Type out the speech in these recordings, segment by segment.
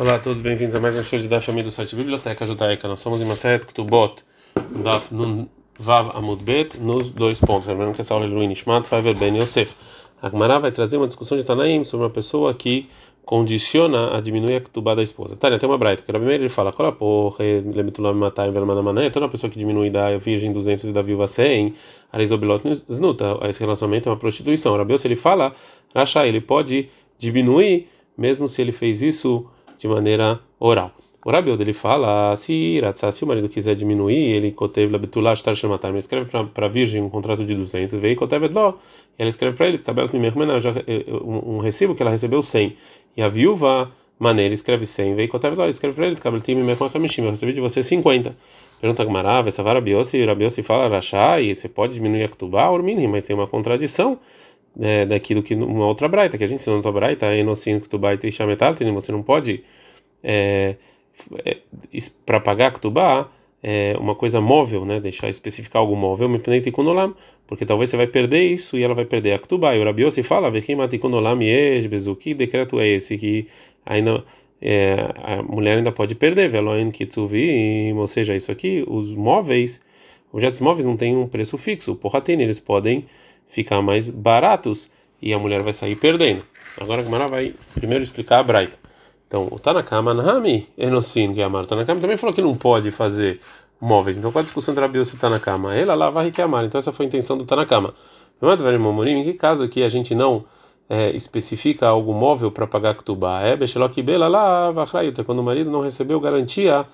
Olá a todos, bem-vindos a mais um show de Daf Ami do site Biblioteca Judaica. Nós somos em Maset Ktubot, Daf Nun Vav Amud Bet, nos dois pontos. Lembrando que essa aula é Luin Ishmat, Faver Ben Yosef. A Gemara vai trazer uma discussão de Tanaim sobre uma pessoa condiciona a diminuir a Ktubá da esposa. Tânia, tem uma braita, que primeiro ele fala, cola porra, lemitulame matar em mané, toda pessoa que diminui da virgem 200 e da viúva 100, arizobilot znuta, esse relacionamento é uma prostituição. Rabios, ele fala, Rasha, ele pode diminuir, mesmo se ele fez isso de maneira oral. O Rabiud ele fala, se se o marido quiser diminuir, ele cotev labetulash tar shematar, ele escreve para a virgem um contrato de 200, veio cotev lo, ele escreve para ele, tabel um recibo que ela recebeu 100, e a viúva maneira escreve 100, veio cotev lo, escreve para ele, tabel tim eu recebi de você 50. Pergunta Gamarav, essa vara Biossi, Rabiosi fala, e você pode diminuir a Ktubá, Urmini, mas tem uma contradição é, daquilo que uma outra braita, que a gente ensinou na outra braita, Enosin Ktubá e Shametaltin, você não pode, é, é, para pagar Ktubá, é, uma coisa móvel, né? Deixar especificar algo móvel, porque talvez você vai perder isso e ela vai perder a Ktubá. E o Rabiossi fala, que decreto é esse que ainda é, a mulher ainda pode perder, veloin kitsuvim, ou seja, isso aqui, os móveis, objetos móveis não têm um preço fixo, porratem, eles podem ficar mais baratos e a mulher vai sair perdendo. Agora a Gemara vai primeiro explicar a Braita. Então, o Tanakama Nahami Enosin, que é amar. O Tanakama também falou que não pode fazer móveis. Então, qual a discussão entre a Bios e Tanakama? Ela lá vai amar. Então, essa foi a intenção do Tanakama. Em que caso aqui a gente não é, especifica algo móvel para pagar Ktubá? É Bechelok Bela lá, quando o marido não recebeu garantia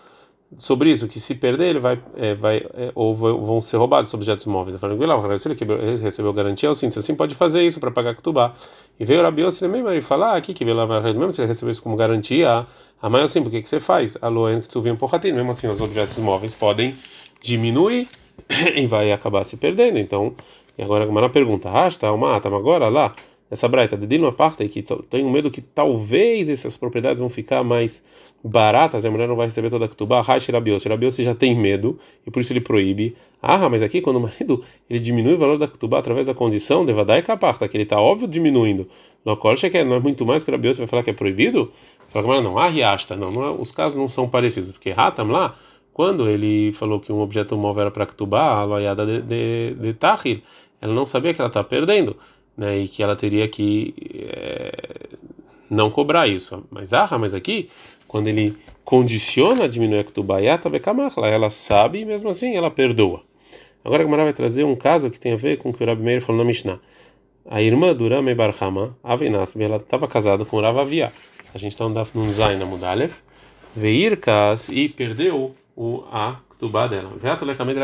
sobre isso, que se perder ele vai, é, vai é, ou vão ser roubados objetos móveis. Eu falei, se ele recebeu garantia, sim, você assim pode fazer isso para pagar Ktubá. E veio o Rabios ele mesmo ele fala, ah, aqui que veio mesmo se ele recebeu isso como garantia, a mãe assim, por que que você faz? A Loen que um porratinho, mesmo assim os objetos móveis podem diminuir e vai acabar se perdendo. Então, e agora uma pergunta, ah, está uma ata, agora lá essa braita de uma parte que tenho medo que talvez essas propriedades vão ficar mais baratas a mulher não vai receber toda a ketubá, Rashi Rabios. Rabios já tem medo e por isso ele proíbe. Ah, mas aqui quando o marido ele diminui o valor da ketubá através da condição de vadai caparta, que ele está óbvio diminuindo. No colcha que não é muito mais que Rabios vai falar que é proibido? Fala não, ah, riasta, não, não é, os casos não são parecidos, porque Ratam lá quando ele falou que um objeto móvel era para ketubá, a loiada de, de, de Tahir, ela não sabia que ela está perdendo né, e que ela teria que é, não cobrar isso. Mas ah, mas aqui, quando ele condiciona a diminuir a Ktubaiata Bekamachla, ela sabe e mesmo assim ela perdoa. Agora a Gemara vai trazer um caso que tem a ver com o que o Rabi Meir falou na Mishnah. A irmã do Rame Barhama, Avinasbe, ela estava casada com Rav Avia. A gente está no Zain na Mudalev. Veirkas e perdeu o a Ktubá dela.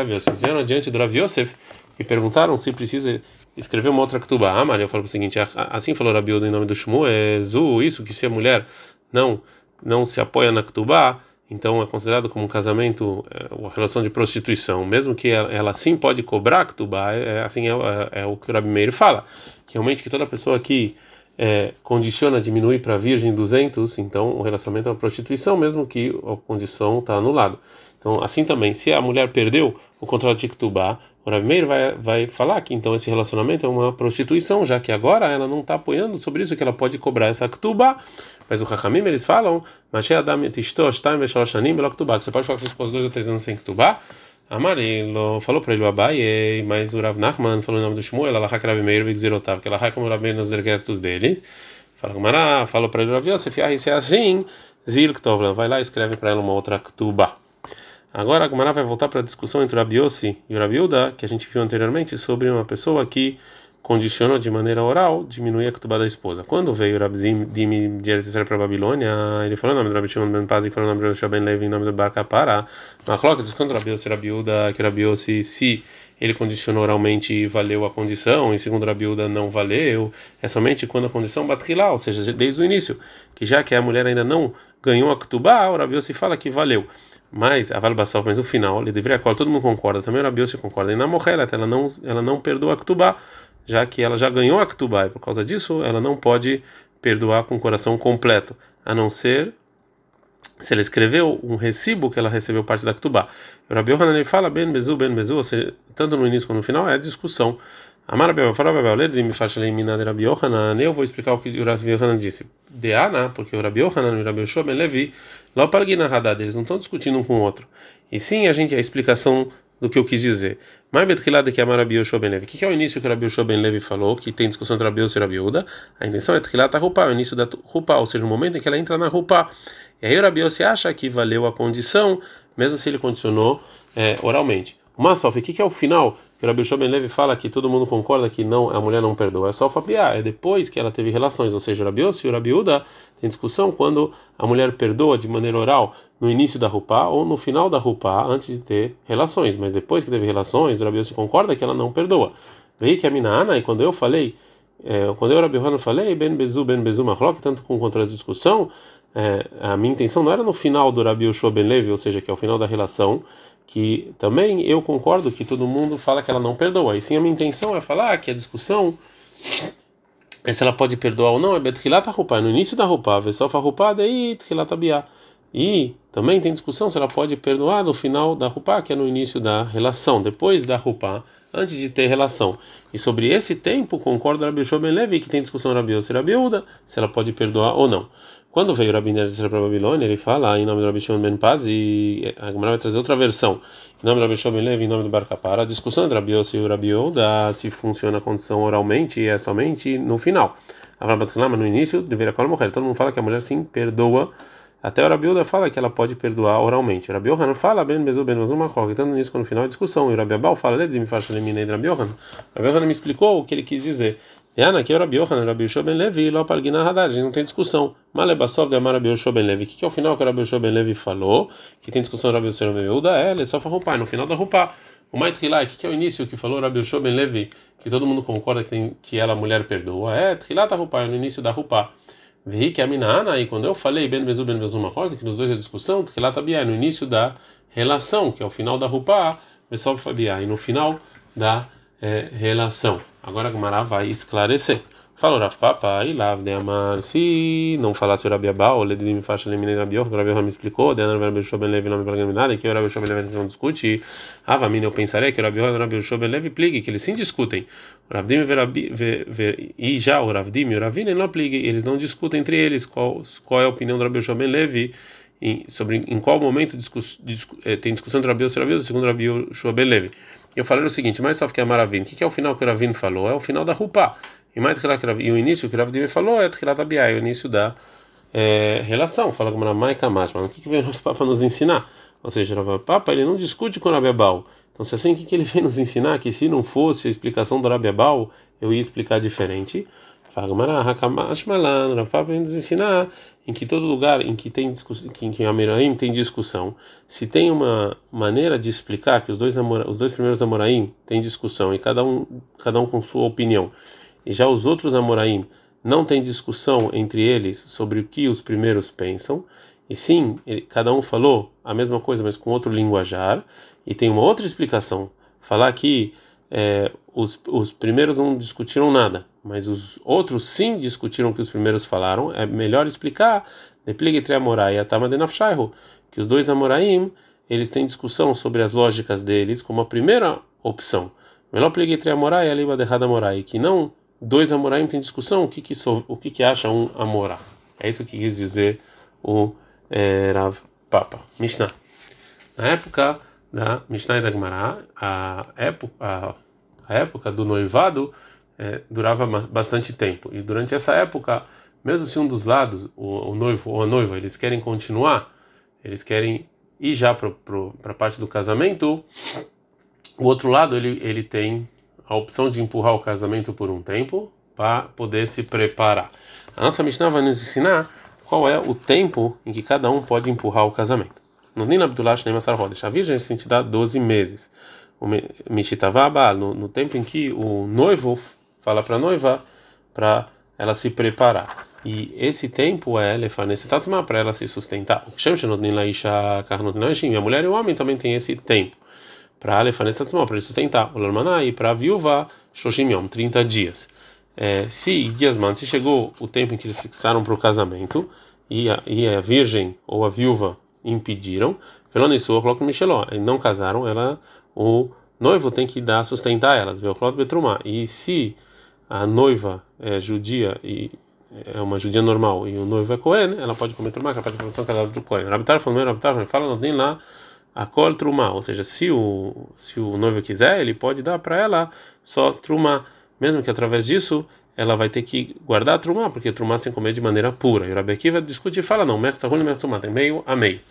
Vocês vieram adiante do Rav Yosef e perguntaram se precisa escrever uma outra Ktubá. Ah, Maria falou o seguinte: assim falou Rabi em nome do Shmu, é Zu, isso que se a mulher não não se apoia na Ktubá, então é considerado como um casamento, é, uma relação de prostituição, mesmo que ela, ela sim pode cobrar Ktubá, é, assim é, é, é, o que o Rabi Meir fala, que realmente que toda pessoa que é, condiciona diminuir para virgem 200, então o relacionamento é uma prostituição, mesmo que a condição está anulada. Então, assim também, se a mulher perdeu o contrato de Ktubá, o Rabi Meir vai, vai falar que então esse relacionamento é uma prostituição, já que agora ela não está apoiando sobre isso, que ela pode cobrar essa Ktubá. Mas o Hakamim eles falam, Adam você pode falar com seus dois ou três anos sem Ktubá? Amarelo falou para ele o Abaye, mas o Rav Nachman falou o nome do Shmuel, ela Rav Meir Vigzerotav, que ela como Rabi nos decretos dele. Fala Gamara, falou para ele o Rav Yosef, ah, é assim, Zil Ktovlan, vai lá e escreve para ela uma outra Ktubá. Agora a Gemara vai voltar para a discussão entre o Rabiossi e o Rabiuda, que a gente viu anteriormente, sobre uma pessoa que condiciona de maneira oral diminuir a ketubá da esposa. Quando veio o Rabzim de Eretz para a Babilônia, ele falou o nome do Rabi Shimon Ben e falou o nome do Shaben Levi em nome do Barca Pará. Na coloca, quando o Rabiossi e o Rabiuda, que o Rabiossi, se ele condicionou oralmente valeu a condição, e segundo Rabiuda não valeu, é somente quando a condição lá, ou seja, desde o início, que já que a mulher ainda não ganhou a ketubá, o Rabiossi fala que valeu. Mas a Valbassov, mas no final, ele deveria colar, todo mundo concorda, também o Rabiose concorda. E na Mohelet, ela não, ela não perdoa a Ktubá, já que ela já ganhou a Ktubá, e por causa disso, ela não pode perdoar com o coração completo, a não ser se ela escreveu um recibo que ela recebeu parte da Ktubá. O Rabi Yohanan fala Ben Bezu, Ben Bezu, ou seja, tanto no início como no final, é a discussão. Amar Rabi Yohanan, me faz eliminar Rabi Yohanan, eu vou explicar o que o Rabi Yohanan disse. De Ana, porque o Rabi Yohanan e o Rabi Yoshua Ben Levi, lá para Haddad, eles não estão discutindo um com o outro. E sim, a gente, a explicação do que eu quis dizer. Mais betkilada que amar Rabi Yoshua Ben Levi. O que é o início que o Rabi Yoshua Ben Levi falou, que tem discussão entre Rabi Yoshua e Rabi Uda? A intenção é tkilat a rupa, o início da rupa, ou seja, o momento em que ela entra na rupa. E aí o Rabi Yoshua acha que valeu a condição, mesmo se ele condicionou é, oralmente. O Masof, o que é o final? Que Rabi Ben Levi fala que todo mundo concorda que não a mulher não perdoa. É só fabiar, é depois que ela teve relações. Ou seja, Rabi e o Rabi Uda tem discussão quando a mulher perdoa de maneira oral no início da rupá ou no final da rupá antes de ter relações. Mas depois que teve relações, Rabi se concorda que ela não perdoa. Veio que a mina Ana, e quando eu falei, é, quando eu, Rabi Yohanan, falei, Ben Bezu, Ben Bezu Machlok, tanto com contra discussão, é, a minha intenção não era no final do Rabi Yoshua Ben Levi, ou seja, que é o final da relação, que também eu concordo que todo mundo fala que ela não perdoa. E sim, a minha intenção é falar que a discussão é se ela pode perdoar ou não, é Betchilat roupa no início da roupa, Vesofa roupa, daí Tchilat Biá. E também tem discussão se ela pode perdoar no final da roupa, que é no início da relação, depois da roupa, antes de ter relação. E sobre esse tempo, concorda Rabi Ben Levi, que tem discussão Rabi Yossi se ela pode perdoar ou não. Quando veio Rabi Ner para a Babilônia, ele fala em nome do Rabi Shimon Ben Paz e a Gemara vai trazer outra versão. Em nome do Rabi Shimon Ben Levi, em nome do Bar Kapara, a discussão entre Rabi Yossi e Rabi Oda se funciona a condição oralmente e é somente no final. A mas no início, deveria falar morrer. Todo mundo fala que a mulher sim perdoa. Até o Rabi Oda fala que ela pode perdoar oralmente. Rabi Yohanan fala, Ben Bezu, Ben Bezu, Makok. Então, nisso, quando no final é discussão. E o Rabi Abal fala, Lede me faz eliminei Rabi Yohanan. Rabi Yohanan me explicou o que ele quis dizer. Yana, que é Rabi Yohanan, Rabi Yoshua Ben Levi, lá para Guinar Hadad, a não tem discussão. Malebasov de Amar Rabi Yoshua Ben Levi, que, que é o final que o Rabi Ben Levi falou? Que tem discussão Rabi Yoshua Ben Levi, é, ele só farrupar, no final da roupa. O Mait Hilai, o que, que é o início que falou Rabi Ben Levi, que todo mundo concorda que, tem, que ela, mulher, perdoa? É, Trilá tá roupa, é no início da roupa. Vi que a Minana, e quando eu falei Ben Bezu, Ben Bezu, coisa, que nos dois é discussão, Trilá tá é no início da relação, que é o final da roupa, Bessob Fabiá, e no final da é, relação. Agora a Gumara vai esclarecer. Falou Rav Papa, e lá, de amar, se não falasse o Rabi Abba, o Ledim faixa Lemine Rabi Yoch, o Rabi me explicou, de Anar Rabi Shoben Levi não me paga nada, que o Rabi Shoben Levi não discute, Avamina eu pensaria que o Rabi Yoch e o Rabi Shoben Levi pligue, que eles sim discutem. Ravdim e já o Ravdim e o Ravine não pligue, eles não discutem entre eles qual, qual é a opinião do Rabi Shoben Levi em, sobre em qual momento discuss, discu, eh, tem discussão entre Rabi Yoch e Rabi segundo Rabi Shoben Levi. Eu falei o seguinte, mas só que é Maravin, o que, é o final que o Ravin falou? É o final da Rupá. E, mais e o início que o Rav falou é Tchilat Abiyah, é o início da é, relação. Fala com a Mai Kamash, mas o que, que veio o Papa nos ensinar? Ou seja, o Papa ele não discute com o Rabi Abal. Então, se assim, o que, que ele veio nos ensinar? Que se não fosse a explicação do Rabi Abal, eu ia explicar diferente. Fala com a Hakamash Malan, o Papa veio nos ensinar em que todo lugar em que tem discussão, em que Amiraim tem discussão, se tem uma maneira de explicar que os dois os dois primeiros Amoraim têm discussão e cada um cada um com sua opinião e já os outros Amoraim não tem discussão entre eles sobre o que os primeiros pensam, e sim, ele, cada um falou a mesma coisa, mas com outro linguajar, e tem uma outra explicação. Falar que é, os, os primeiros não discutiram nada, mas os outros sim discutiram o que os primeiros falaram, é melhor explicar que os dois Amoraim eles têm discussão sobre as lógicas deles como a primeira opção. Melhor pligue Amorai, Aliba de Morai, que não dois Amoraim têm discussão, o que que, o que, que acha um Amorá? É isso que quis dizer o é, Rav Papa. Mishnah. Na época da Mishnah e da Gemara, a época, a, a época do noivado é, durava bastante tempo. E durante essa época, mesmo se um dos lados, o, o noivo ou a noiva, eles querem continuar, eles querem ir já para a parte do casamento, o outro lado ele, ele tem a opção de empurrar o casamento por um tempo para poder se preparar. A nossa Mishnah vai nos ensinar qual é o tempo em que cada um pode empurrar o casamento. No Nina Abdullah Shnei Masar Hodesh, a virgem se te dá 12 meses. O Mishitavaba, no, no tempo em que o noivo fala para a noiva para ela se preparar. E esse tempo é para ela se sustentar. A mulher e o homem também têm esse tempo para Alefanesatzmó, para ele sustentar. O Lormaná e para a viúva, Shoshim Yom, 30 dias. É, se Guiasman, se chegou o tempo em que eles fixaram para o casamento e a, e a virgem ou a viúva impediram, Felonissua coloca Micheló, não casaram, ela o noivo tem que dar sustentar elas, o betrumá. E se a noiva é judia e é uma judia normal e o noivo é Cohen, ela pode comer trumá, que é a participação cada do Cohen. Rabitar falou, Rabitar fala, não tem lá a col trumá, ou seja, se o se o noivo quiser, ele pode dar para ela só trumá, mesmo que através disso ela vai ter que guardar a porque trumá sem comer de maneira pura. E o Rabi Akiva discute e fala, não, mertzahun e mertzumá, tem meio a meio.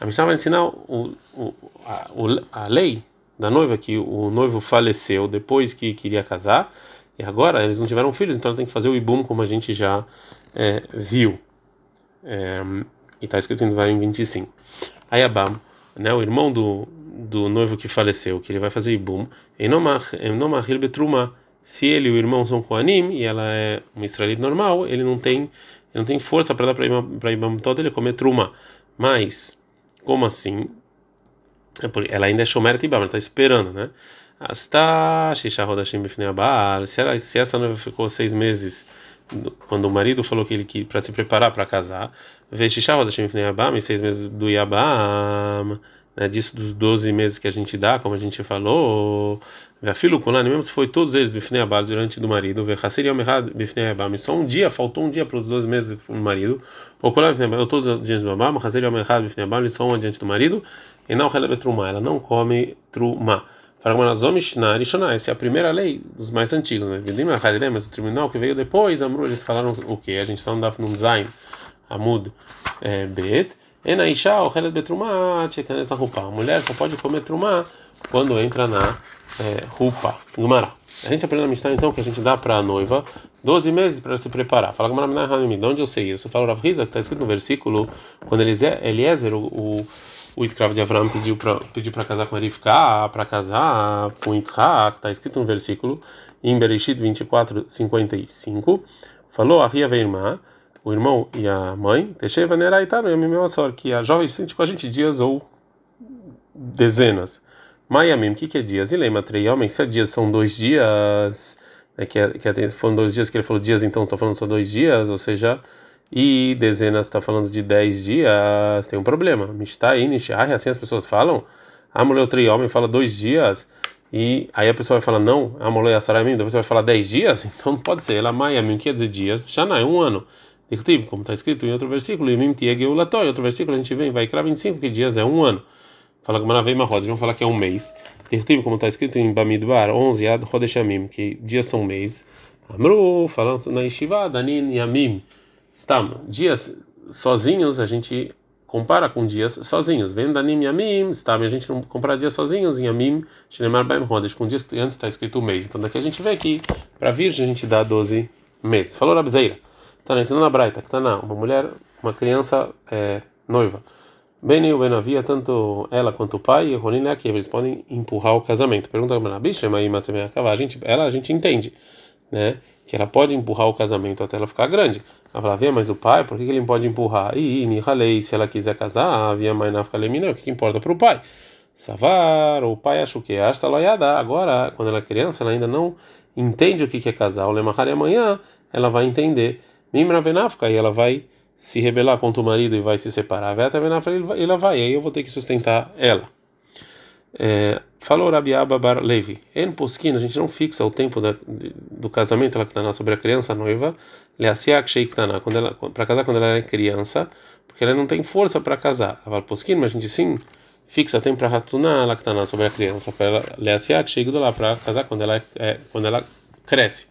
A Mishnah vai ensinar o, o, a, a lei da noiva que o noivo faleceu depois que queria casar, e agora eles não tiveram filhos, então tem que fazer o ibum, como a gente já é, viu. É, e está escrito em Devarim 25. Ayabam, né, o irmão do, do noivo que faleceu, que ele vai fazer ibum, em se ele e o irmão são Koanim e ela é um israelita normal, ele não tem, ele não tem força para dar para Ibam todo ele comer truma. Mas, como assim? É ela ainda é Shomer Tibam, ela está esperando, né? Asta Shisha Rodashim Bifnei Abal. Se, essa noiva ficou seis meses quando o marido falou que ele para se preparar para casar, vê Shisha Rodashim Bifnei Abam, e seis meses do Yabam, né, disso dos 12 meses que a gente dá, como a gente falou, filho com mesmo se foi todos eles Bifnei Abal durante do marido, vê Hassir Yom Errad Bifnei Abam, só um dia, faltou um dia para os 12 meses do marido, ou Kulan Bifnei todos os dias do Abam, Hassir Yom Errad Bifnei Abam, só um diante do marido, e não Helebe Truma, ela não come Truma. Essa é a primeira lei dos mais antigos, né? mas o tribunal que veio depois, Amru, eles falaram o que? A gente está no Daf Nun Zain, Amud é, Bet, Enaisha, o Helet Betrumá, Tchekanes na Rupa. A mulher só pode comer Trumá quando entra na é, Rupa, Gumará. A gente aprende na Mishnah então que a gente dá para a noiva 12 meses para se preparar. Fala Gumará, de onde eu sei isso? Fala Rav Riza, que está escrito no versículo, quando Eliezer, o o escravo de Abraão pediu para pediu para casar com Arifká, para casar com Yitzhak, está escrito no versículo em Bereshit 24, 55, falou a Ria irmã, o irmão e a mãe, Tesheva Neraitaro a minha que a jovem sente com a gente dias ou dezenas. Maiamim, o que, que é dias? E lembra, três homens, se dias são dois dias, né, que, é, que é, foram dois dias que ele falou dias, então estou falando só dois dias, ou seja, e dezenas está falando de 10 dias, tem um problema. Mishtai, Nishai, assim as pessoas falam. A mulher três homem fala dois dias, e aí a pessoa vai falar, não, a mulher Saramim, a pessoa vai falar 10 dias, então não pode ser. Ela Maiamim quer dizer dias, Shanai, um ano. Como está escrito em outro versículo, em outro versículo a gente vem, vai criar 25, que dias é um ano. Fala que Maravei Marroda, vamos falar que é um mês. Como está escrito em Bamidbar, 11 Ad Rodeshamim, que dias são mês. Amru, falando na Yeshiva, Danin Yamim. Stam, dias sozinhos a gente compara com dias sozinhos. Vendo anim yamim, stam, a gente não compara dias sozinhos em yamim, shnemar baim rodesh, com dias que antes está escrito mês. Então daqui a gente vê que para virgem a gente dá 12 meses. Falou Rabzeira. Tá ensinando na Braita, que tá na uma mulher, uma criança é, noiva. Beni o Benavia, tanto ela quanto o pai, e Ronin aqui, eles podem empurrar o casamento. Pergunta para a bicha, mas a gente, ela a gente entende, né? Que ela pode empurrar o casamento até ela ficar grande. Ela fala, via, mas o pai, por que, ele pode empurrar? E Nihalei, se ela quiser casar, havia mãe na o que, importa para o pai? Savar, o pai acha o que? Asta loiada. Agora, quando ela é criança, ela ainda não entende o que, é casar. O lemahari amanhã, ela vai entender. Mimra venafka, e ela vai se rebelar contra o marido e vai se separar. Veta venafka, ela vai, aí eu vou ter que sustentar ela. É, falou Rabiaba Bar Levi. En Poskin, a gente não fixa o tempo da, do casamento, está sobre a criança noiva. Para casar quando ela é criança, porque ela não tem força para casar. Aval Poskin, mas a gente sim fixa tempo para que está sobre a criança, para Leasiak Sheiktaná, para casar quando ela é, quando ela cresce.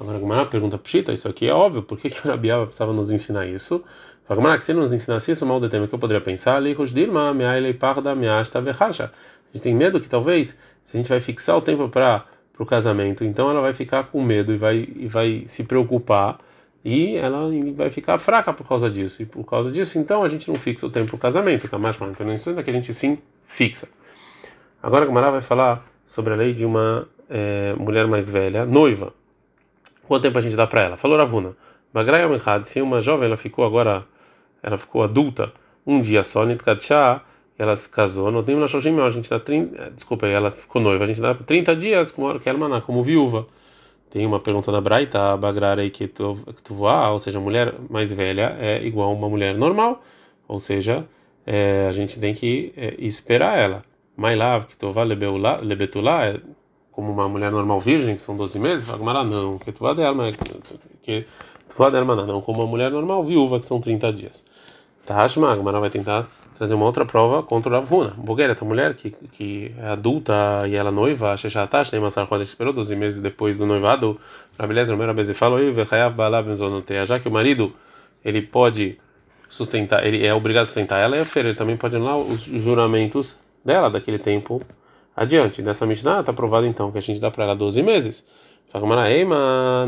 Agora a Gamara pergunta, Pshita, isso aqui é óbvio, por que, que Rabiaba precisava nos ensinar isso? Fala, que se ele nos ensinasse isso, mal de tema que eu poderia pensar, Lichus Dilma, Meaile Parda, Measta Veharsha a gente tem medo que talvez, se a gente vai fixar o tempo para o casamento, então ela vai ficar com medo e vai, e vai se preocupar e ela vai ficar fraca por causa disso. E por causa disso, então a gente não fixa o tempo para o casamento, tá mais mal. Então isso é que a gente sim fixa. Agora a Gamara vai falar sobre a lei de uma é, mulher mais velha, noiva. Quanto tempo a gente dá para ela? Falou Ravuna. Bagrai se uma jovem ela ficou agora, ela ficou adulta um dia só, Nitkatsha, ela se casou, não tem uma a gente dá 30, eh, desculpa, ela ficou noiva, a gente dá 30 dias como Kelmaná, como viúva. Tem uma pergunta na Braita, Bagrarei que tu ou seja, mulher mais velha é igual a uma mulher normal, ou seja, é, a gente tem que é, esperar ela. Mailav, que tová lebetulá, é como uma mulher normal virgem, que são 12 meses, fala não, que tová delma, que tová delma não, como uma mulher normal viúva, que são 30 dias. Tashma, a Gemara vai tentar trazer uma outra prova contra o Rav Huna. Bogueira, essa mulher que, que é adulta e ela noiva, Sheshatash, nem Massar Roda esperou 12 meses depois do noivado, Rabeleza, primeira vez ele falou, já que o marido ele pode sustentar, ele é obrigado a sustentar ela, e a feira, ele também pode anular os juramentos dela daquele tempo adiante. Nessa Mishnah está provado então que a gente dá para ela 12 meses.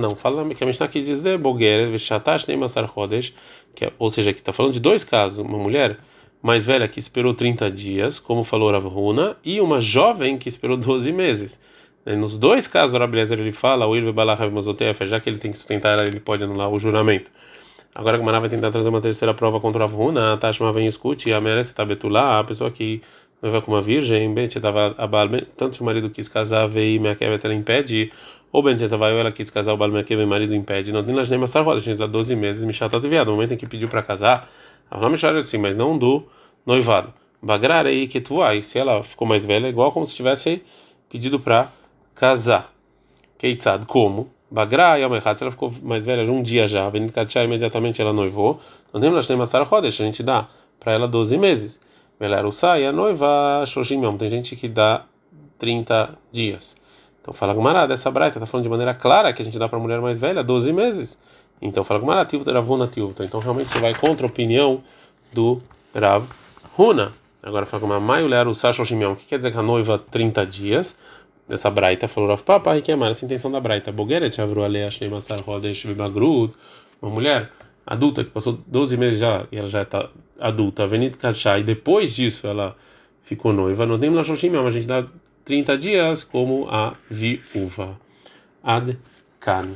Não, fala que a Mishnah aqui diz de nem Massar Rodesh, que é, ou seja, que está falando de dois casos, uma mulher mais velha que esperou 30 dias, como falou Rav Huna, e uma jovem que esperou 12 meses. Nos dois casos, o Rabelezer ele fala, o Irve já que ele tem que sustentar ela, ele pode anular o juramento. Agora a Gamara vai tentar trazer uma terceira prova contra a Runa, a Tashma vem escute, a merece tabetulá, a pessoa que vai com uma virgem, tanto se o marido quis casar, veio minha kevet ela impede, ou bem tava ela quis casar, o bal minha o marido impede, não tem nas nem mais a gente dá 12 meses, me chata viado, no momento em que pediu para casar, chama assim, mas não do noivado. Bagrar tu vai, se ela ficou mais velha, igual como se tivesse pedido para casar. Keitzad, como? Bagra e se ela ficou mais velha um dia já, Benikatia imediatamente ela noivou. Não temos a gente dá para ela 12 meses. Velarusa e a noiva Shoshim tem gente que dá 30 dias. Então fala Gumara, dessa braita tá falando de maneira clara que a gente dá para mulher mais velha 12 meses. Então fala Gumara, Tivta Ravuna Tivta. Então realmente você vai contra a opinião do Rav Huna. Agora fala Gumara, Maio Leru Shoshim O que quer dizer que a noiva 30 dias? dessa braita, falou Rav Papa, que amar essa intenção da braita. Bogeret avru alei ashnei masar rodesh bebagrut, uma mulher adulta que passou 12 meses já e ela já está adulta, venit kachá, e depois disso ela ficou noiva, não tem lá shoshim, a gente dá 30 dias como a viúva. Ad kan.